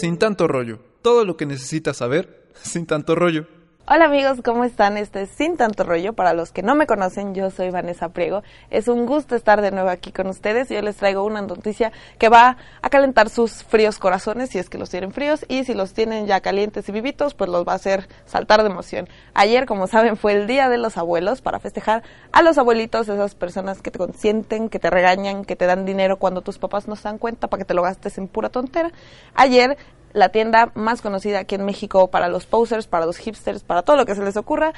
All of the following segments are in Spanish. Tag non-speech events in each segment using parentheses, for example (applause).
Sin tanto rollo. Todo lo que necesitas saber, (laughs) sin tanto rollo. Hola amigos, ¿cómo están? Este es Sin Tanto Rollo. Para los que no me conocen, yo soy Vanessa Priego. Es un gusto estar de nuevo aquí con ustedes. Yo les traigo una noticia que va a calentar sus fríos corazones, si es que los tienen fríos, y si los tienen ya calientes y vivitos, pues los va a hacer saltar de emoción. Ayer, como saben, fue el Día de los Abuelos para festejar a los abuelitos, esas personas que te consienten, que te regañan, que te dan dinero cuando tus papás no se dan cuenta para que te lo gastes en pura tontera. Ayer la tienda más conocida aquí en México para los posers, para los hipsters, para todo lo que se les ocurra,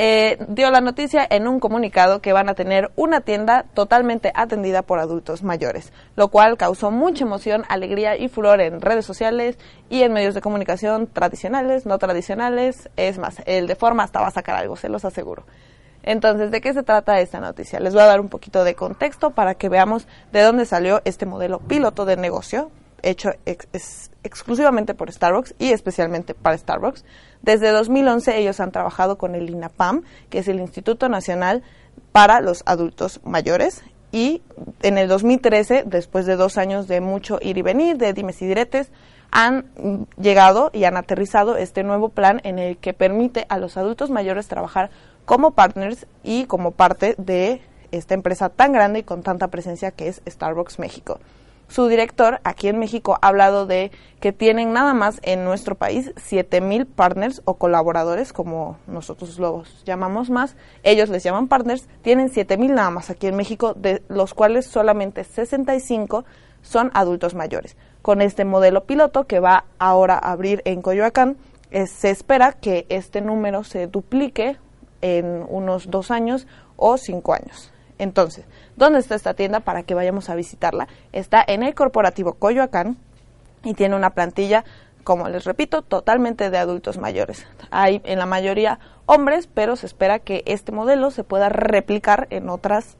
eh, dio la noticia en un comunicado que van a tener una tienda totalmente atendida por adultos mayores, lo cual causó mucha emoción, alegría y furor en redes sociales y en medios de comunicación tradicionales, no tradicionales. Es más, el de forma hasta va a sacar algo, se los aseguro. Entonces, ¿de qué se trata esta noticia? Les voy a dar un poquito de contexto para que veamos de dónde salió este modelo piloto de negocio hecho exclusivamente por Starbucks y especialmente para Starbucks. Desde 2011 ellos han trabajado con el INAPAM, que es el Instituto Nacional para los Adultos Mayores, y en el 2013, después de dos años de mucho ir y venir, de dimes y diretes, han llegado y han aterrizado este nuevo plan en el que permite a los adultos mayores trabajar como partners y como parte de esta empresa tan grande y con tanta presencia que es Starbucks México. Su director aquí en México ha hablado de que tienen nada más en nuestro país 7000 partners o colaboradores, como nosotros los llamamos más. Ellos les llaman partners. Tienen 7000 nada más aquí en México, de los cuales solamente 65 son adultos mayores. Con este modelo piloto que va ahora a abrir en Coyoacán, eh, se espera que este número se duplique en unos dos años o cinco años. Entonces, ¿dónde está esta tienda para que vayamos a visitarla? Está en el corporativo Coyoacán y tiene una plantilla, como les repito, totalmente de adultos mayores. Hay en la mayoría hombres, pero se espera que este modelo se pueda replicar en otras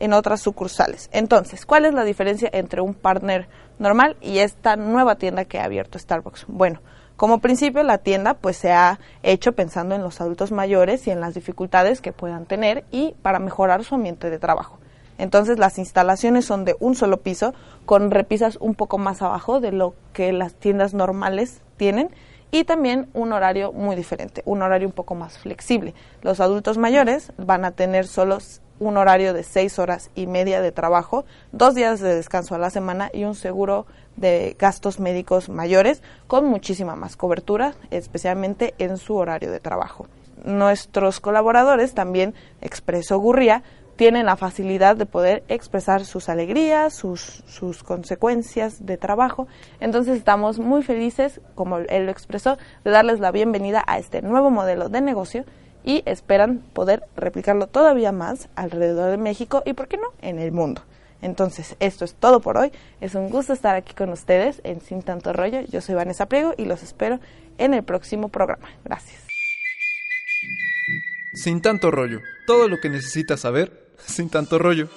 en otras sucursales. Entonces, ¿cuál es la diferencia entre un partner normal y esta nueva tienda que ha abierto Starbucks? Bueno, como principio, la tienda pues se ha hecho pensando en los adultos mayores y en las dificultades que puedan tener y para mejorar su ambiente de trabajo. Entonces las instalaciones son de un solo piso con repisas un poco más abajo de lo que las tiendas normales tienen y también un horario muy diferente, un horario un poco más flexible. Los adultos mayores van a tener solo un horario de seis horas y media de trabajo, dos días de descanso a la semana y un seguro de gastos médicos mayores con muchísima más cobertura, especialmente en su horario de trabajo. Nuestros colaboradores también, Expreso Gurría, tienen la facilidad de poder expresar sus alegrías, sus, sus consecuencias de trabajo. Entonces estamos muy felices, como él lo expresó, de darles la bienvenida a este nuevo modelo de negocio y esperan poder replicarlo todavía más alrededor de México y, ¿por qué no?, en el mundo. Entonces, esto es todo por hoy. Es un gusto estar aquí con ustedes en Sin Tanto Rollo. Yo soy Vanessa Priego y los espero en el próximo programa. Gracias. Sin tanto rollo. Todo lo que necesitas saber, (laughs) sin tanto rollo.